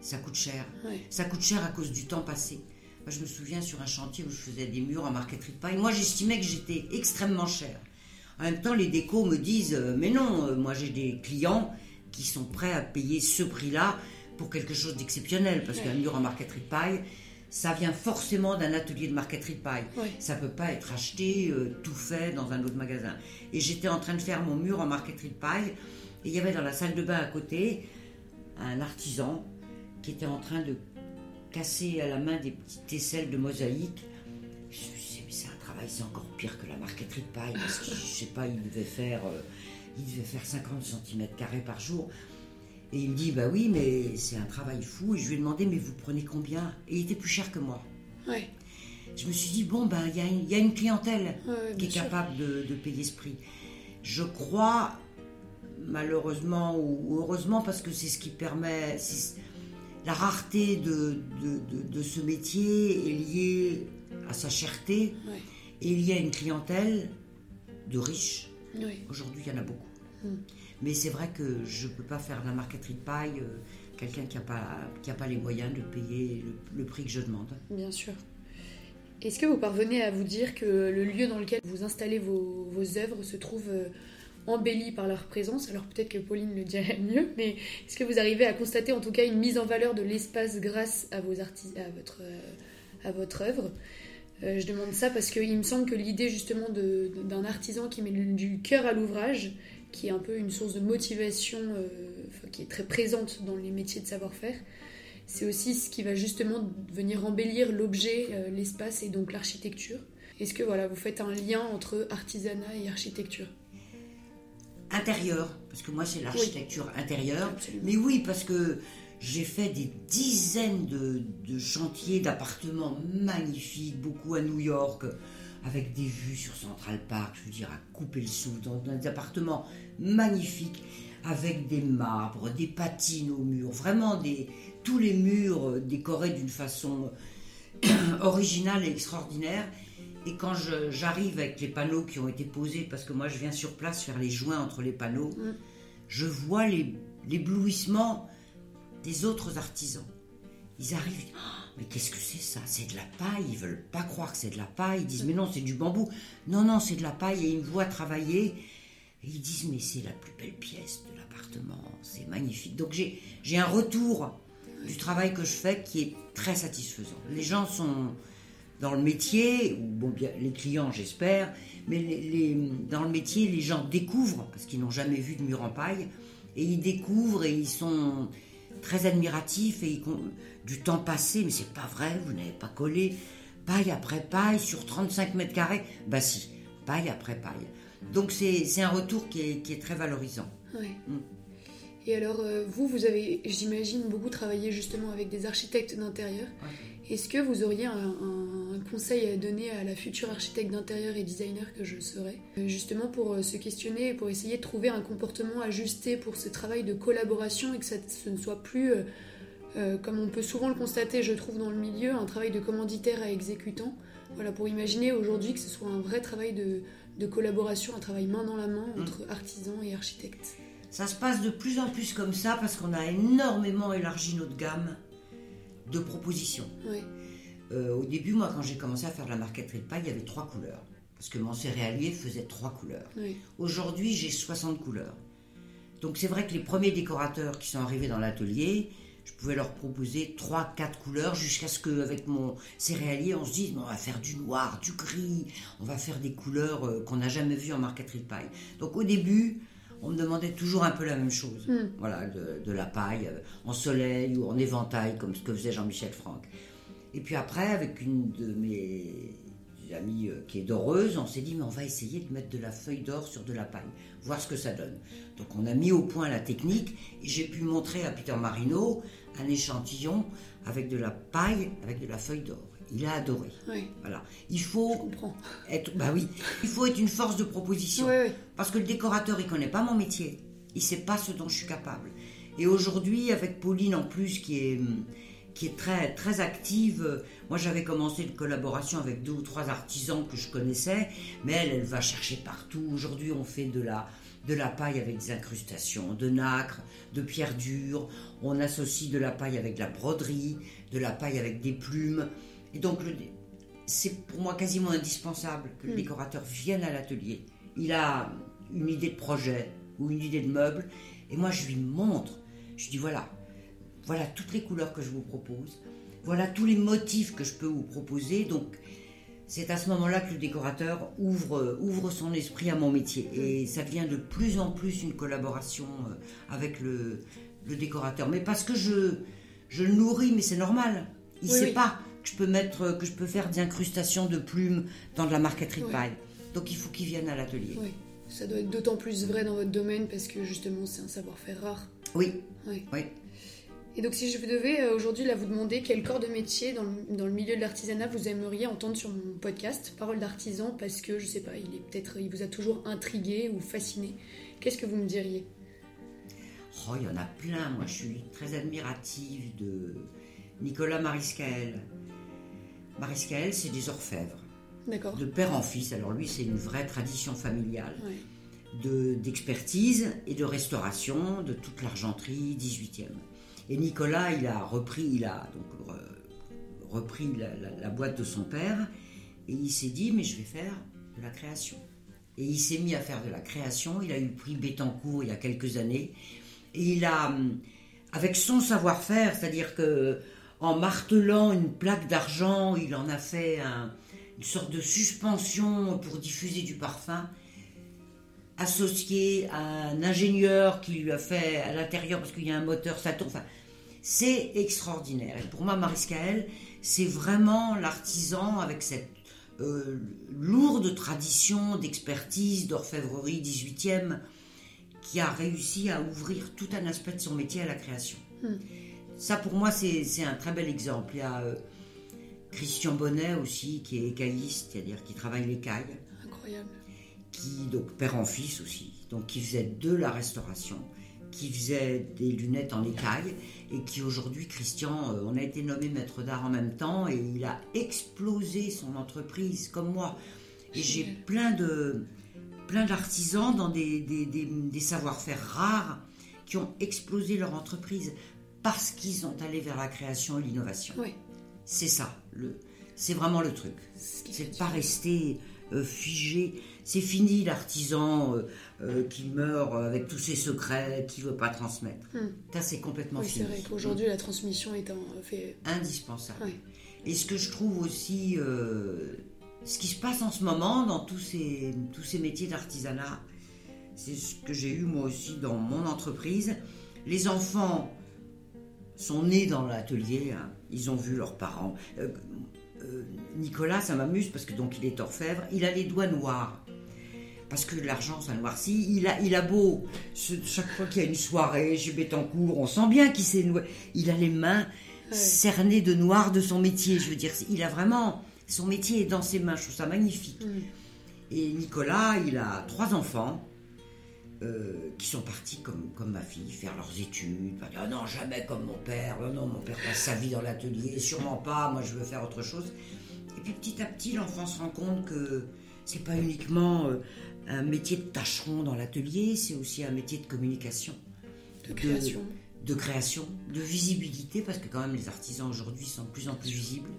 ça coûte cher. Ça coûte cher à cause du temps passé. Moi, je me souviens sur un chantier où je faisais des murs en marqueterie de paille. Moi, j'estimais que j'étais extrêmement cher. En même temps, les décos me disent euh, Mais non, euh, moi j'ai des clients qui sont prêts à payer ce prix-là pour quelque chose d'exceptionnel. Parce qu'un mur en marqueterie de paille, ça vient forcément d'un atelier de marqueterie de paille. Ça peut pas être acheté euh, tout fait dans un autre magasin. Et j'étais en train de faire mon mur en marqueterie de paille. Et il y avait dans la salle de bain à côté un artisan qui était en train de casser à la main des petites aisselles de mosaïque. Je me suis dit, mais c'est un travail, c'est encore pire que la marqueterie de paille. Parce que, je sais pas, il devait faire, euh, il devait faire 50 cm par jour. Et il me dit, bah oui, mais c'est un travail fou. Et je lui ai demandé, mais vous prenez combien? Et il était plus cher que moi. Ouais. Je me suis dit, bon, bah il y, a une clientèle qui est capable de, payer ce prix. Je crois, malheureusement ou heureusement, parce que c'est ce qui permet. La rareté de, de, ce métier est liée à sa cherté et il y a une clientèle de riches. Aujourd'hui, il y en a beaucoup. Hmm. Mais c'est vrai que je ne peux pas faire de la marqueterie de paille euh, quelqu'un qui n'a pas, pas les moyens de payer le, prix que je demande. Bien sûr. Est-ce que vous parvenez à vous dire que le lieu dans lequel vous installez vos, vos œuvres se trouve euh, embelli par leur présence? Alors peut-être que Pauline le dirait mieux, mais est-ce que vous arrivez à constater en tout cas une mise en valeur de l'espace grâce à, vos à, votre, euh, à votre œuvre? Je demande ça parce qu'il me semble que l'idée justement d'un artisan qui met du cœur à l'ouvrage qui est un peu une source de motivation euh, qui est très présente dans les métiers de savoir-faire. C'est aussi ce qui va justement venir embellir l'objet, euh, l'espace et donc l'architecture. Est-ce que voilà, vous faites un lien entre artisanat et architecture? Intérieur, parce que moi c'est l'architecture intérieure. Mais oui, parce que j'ai fait des dizaines de, de chantiers d'appartements magnifiques, beaucoup à New York, avec des vues sur Central Park, je veux dire, à couper le souffle, dans, des appartements magnifiques, avec des marbres, des patines aux murs, vraiment des, tous les murs décorés d'une façon originale et extraordinaire. Et quand j'arrive avec les panneaux qui ont été posés, parce que moi je viens sur place faire les joints entre les panneaux, mm. je vois l'éblouissement des autres artisans. Ils arrivent, mais qu'est-ce que c'est ça? C'est de la paille. Ils veulent pas croire que c'est de la paille. Ils disent, mais non, c'est du bambou. Non, non, c'est de la paille. Et ils me voient travailler. Et ils disent, mais c'est la plus belle pièce de l'appartement. C'est magnifique. Donc j'ai un retour du travail que je fais qui est très satisfaisant. Les gens sont dans le métier, ou bon, bien, les clients j'espère, mais dans le métier, les gens découvrent, parce qu'ils n'ont jamais vu de mur en paille, et ils découvrent et ils sont très admiratifs et du temps passé, mais c'est pas vrai, vous n'avez pas collé paille après paille sur 35 mètres carrés. Bah si, paille après paille. Donc c'est un retour qui est, très valorisant. Mm. Et alors, euh, vous, vous avez, j'imagine, beaucoup travaillé justement avec des architectes d'intérieur. Est-ce que vous auriez un, conseil à donner à la future architecte d'intérieur et designer que je serais, euh, justement pour euh, se questionner et pour essayer de trouver un comportement ajusté pour ce travail de collaboration et que ça, ce ne soit plus euh, comme on peut souvent le constater, je trouve, dans le milieu, un travail de commanditaire à exécutant. Voilà, pour imaginer aujourd'hui que ce soit un vrai travail de, collaboration, un travail main dans la main entre mm. artisans et architectes. Ça se passe de plus en plus comme ça parce qu'on a énormément élargi notre gamme de propositions. Euh, au début, moi, quand j'ai commencé à faire de la marqueterie de paille, il y avait trois couleurs. Parce que mon céréalier faisait trois couleurs. Aujourd'hui, j'ai 60 couleurs. Donc c'est vrai que les premiers décorateurs qui sont arrivés dans l'atelier, je pouvais leur proposer trois, quatre couleurs jusqu'à ce qu'avec mon céréalier, on se dise, on va faire du noir, du gris, on va faire des couleurs euh, qu'on n'a jamais vues en marqueterie de paille. Donc au début, on me demandait toujours un peu la même chose. Hmm. Voilà, de, la paille euh, en soleil ou en éventail, comme ce que faisait Jean-Michel Franck. Et puis après, avec une de mes amies euh, qui est doreuse, on s'est dit, mais on va essayer de mettre de la feuille d'or sur de la paille, voir ce que ça donne. Donc on a mis au point la technique et j'ai pu montrer à Peter Marino un échantillon avec de la paille, avec de la feuille d'or. Il a adoré. Voilà. Il faut être, bah oui, il faut être une force de proposition. Parce que le décorateur, il connaît pas mon métier. Il sait pas ce dont je suis capable. Et aujourd'hui, avec Pauline en plus, qui est qui est très très active. Moi, j'avais commencé une collaboration avec deux ou trois artisans que je connaissais, mais elle, elle va chercher partout. Aujourd'hui, on fait de la de la paille avec des incrustations, de nacre, de pierre dure. On associe de la paille avec de la broderie, de la paille avec des plumes. Et donc, c'est pour moi quasiment indispensable que le hmm. décorateur vienne à l'atelier. Il a une idée de projet ou une idée de meuble, et moi je lui montre. Je dis voilà, voilà toutes les couleurs que je vous propose, voilà tous les motifs que je peux vous proposer. Donc, c'est à ce moment-là que le décorateur ouvre, ouvre son esprit à mon métier. Et hmm. ça devient de plus en plus une collaboration euh, avec le, décorateur. Mais parce que je, je le nourris, mais c'est normal. Il ne sait pas que je peux mettre, que je peux faire d'incrustations de plumes dans de la marqueterie de paille. Donc il faut qu'il vienne à l'atelier. Oui. Ça doit être d'autant plus vrai dans votre domaine parce que justement c'est un savoir-faire rare. Oui. Oui. Et donc si je devais euh, aujourd'hui là vous demander quel corps de métier dans le, dans le milieu de l'artisanat vous aimeriez entendre sur mon podcast Parole d'artisan parce que je sais pas, il est peut-être il vous a toujours intrigué ou fasciné. Qu'est-ce que vous me diriez? Oh, il y en a plein. Moi, je suis très admirative de Nicolas Mariscaël. Mariscaël, c'est des orfèvres. D'accord. De père en fils. Alors lui, c'est une vraie tradition familiale. De, d'expertise et de restauration de toute l'argenterie 18e. Et Nicolas, il a repris, il a donc repris la, boîte de son père et il s'est dit mais je vais faire de la création. Et il s'est mis à faire de la création. Il a eu le prix Bettencourt il y a quelques années et il a, avec son savoir-faire, c'est-à-dire que en martelant une plaque d'argent, il en a fait une sorte de suspension pour diffuser du parfum, associé à un ingénieur qui lui a fait à l'intérieur, parce qu'il y a un moteur, ça tourne. Enfin, c'est extraordinaire. Et pour moi, Mariscaël, c'est vraiment l'artisan avec cette euh, lourde tradition d'expertise, d'orfèvrerie 18e, qui a réussi à ouvrir tout un aspect de son métier à la création. Hmm. Ça, pour moi, c'est un très bel exemple. Il y a euh, Christian Bonnet aussi, qui est écailliste, c'est-à-dire qui travaille l'écaille. Incroyable. Qui, donc, père en fils aussi, donc qui faisait de la restauration, qui faisait des lunettes en écaille, et qui aujourd'hui, Christian, euh, on a été nommé maître d'art en même temps, et il a explosé son entreprise, comme moi. Et j'ai plein de plein d'artisans dans des, des, savoir-faire rares qui ont explosé leur entreprise parce qu'ils sont allés vers la création et l'innovation. Oui. C'est ça, le, c'est vraiment le truc. C'est de pas rester euh, figé. C'est fini l'artisan euh, euh, qui meurt avec tous ses secrets, qui veut pas transmettre. Hmm. Ça, c'est complètement oui, fini. C'est vrai qu'aujourd'hui, la transmission est un fait... indispensable. Et ce que je trouve aussi ce qui se passe en ce moment dans tous ces, tous ces métiers d'artisanat, c'est ce que j'ai eu moi aussi dans mon entreprise. Les enfants sont nés dans l'atelier, hein. ils ont vu leurs parents. Euh, euh, Nicolas, ça m'amuse parce que donc il est orfèvre, il a les doigts noirs. Parce que l'argent, ça noircit. Il a, il a beau, chaque fois qu'il y a une soirée chez Bettencourt, on sent bien qu'il s'est Il a les mains cernées de noir de son métier. Je veux dire, il a vraiment son métier est dans ses mains, je trouve ça magnifique. Et Nicolas, il a trois enfants euh, qui sont partis comme, comme ma fille faire leurs études. Ah non, jamais comme mon père. Non, non, mon père passe sa vie dans l'atelier. Sûrement pas. Moi, je veux faire autre chose. Et puis petit à petit, l'enfant se rend compte que c'est pas uniquement euh, un métier de tâcheron dans l'atelier, c'est aussi un métier de communication. De création. De, création, de visibilité, parce que quand même les artisans aujourd'hui sont de plus en plus visibles.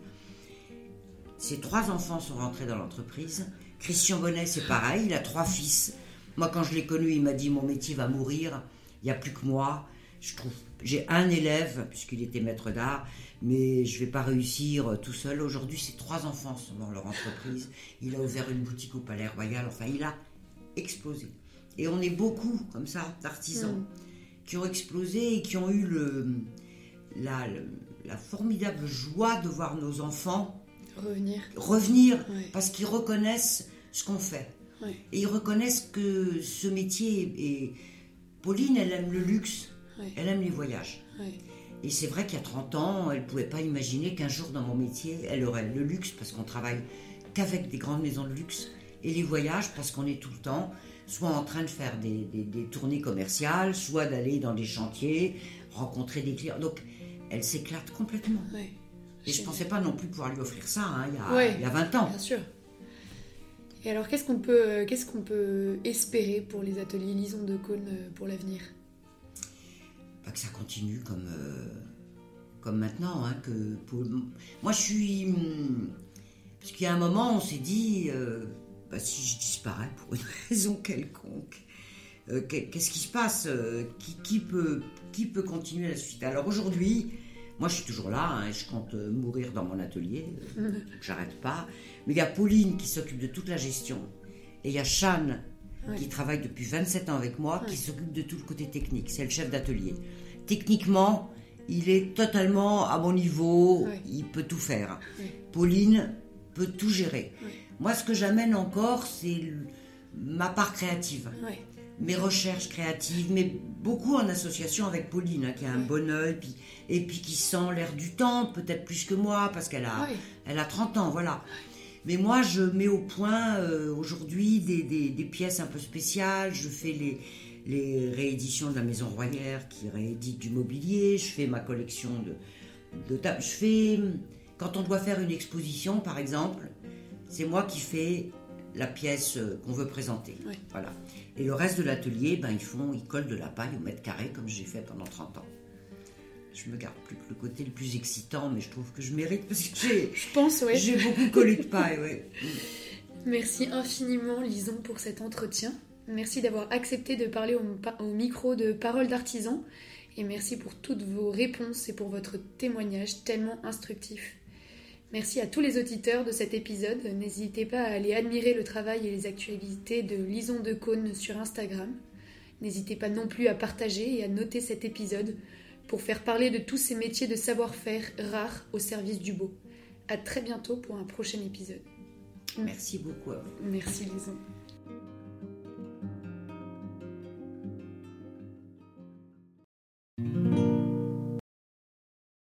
Ses trois enfants sont rentrés dans l'entreprise. Christian Bonnet, c'est pareil, il a trois fils. Moi, quand je l'ai connu, il m'a dit mon métier va mourir, il n'y a plus que moi. Je trouve, j'ai un élève, puisqu'il était maître d'art, mais je ne vais pas réussir tout seul. Aujourd'hui, ses trois enfants sont dans leur entreprise. Il a ouvert une boutique au Palais Royal. Enfin, il a explosé. Et on est beaucoup, comme ça, d'artisans mm. qui ont explosé et qui ont eu le, la, la formidable joie de voir nos enfants revenir, revenir parce qu'ils reconnaissent ce qu'on fait. Et ils reconnaissent que ce métier est... Pauline, elle aime le luxe, elle aime les voyages. Et c'est vrai qu'il y a 30 ans, elle ne pouvait pas imaginer qu'un jour dans mon métier, elle aurait le luxe, parce qu'on travaille qu'avec des grandes maisons de luxe, et les voyages, parce qu'on est tout le temps soit en train de faire des, tournées commerciales, soit d'aller dans des chantiers, rencontrer des clients. Donc, elle s'éclate complètement. Et je ne pensais pas non plus pouvoir lui offrir ça hein, il, y a, il, y a, 20 ans. Bien sûr. Et alors, qu'est-ce qu'on peut, qu'est-ce qu'on peut espérer pour les ateliers Lison de Cône euh, pour l'avenir? Bah, Que ça continue comme, euh, comme maintenant. Hein, que Moi, je suis. Hmm, parce qu'il y a un moment, on s'est dit euh, bah, si je disparais pour une raison quelconque, qu'est-ce qui se passe qui, qui, peut, qui peut continuer la suite? Alors aujourd'hui, moi, je suis toujours là, hein, je compte mourir dans mon atelier, j'arrête pas. Mais il y a Pauline qui s'occupe de toute la gestion. Et il y a Shan qui travaille depuis 27 ans avec moi, qui s'occupe de tout le côté technique. C'est le chef d'atelier. Techniquement, il est totalement à mon niveau, il peut tout faire. Pauline peut tout gérer. Moi, ce que j'amène encore, c'est ma part créative. Mes recherches créatives, mais beaucoup en association avec Pauline, hein, qui a un bon oeil, et puis qui sent l'air du temps, peut-être plus que moi, parce qu'elle a, elle a 30 ans, voilà. Mais moi, je mets au point euh, aujourd'hui des, pièces un peu spéciales. Je fais les, les rééditions de la Maison Royère qui réédite du mobilier. Je fais ma collection de, de tables. Je fais, quand on doit faire une exposition, par exemple, c'est moi qui fais la pièce euh, qu'on veut présenter. Voilà. Et le reste de l'atelier, ben, ils font, ils collent de la paille au mètre carré comme j'ai fait pendant 30 ans je me garde plus que le côté le plus excitant, mais je trouve que je mérite parce que j'ai, je pense, j'ai beaucoup collé de paille. Ouais. Merci infiniment, Lison, pour cet entretien. Merci d'avoir accepté de parler au, au micro de Parole d'artisan. Et merci pour toutes vos réponses et pour votre témoignage tellement instructif. Merci à tous les auditeurs de cet épisode. N'hésitez pas à aller admirer le travail et les actualités de Lison de Cône sur Instagram. N'hésitez pas non plus à partager et à noter cet épisode pour faire parler de tous ces métiers de savoir-faire rares au service du beau. À très bientôt pour un prochain épisode. Merci beaucoup à vous. Merci Lison.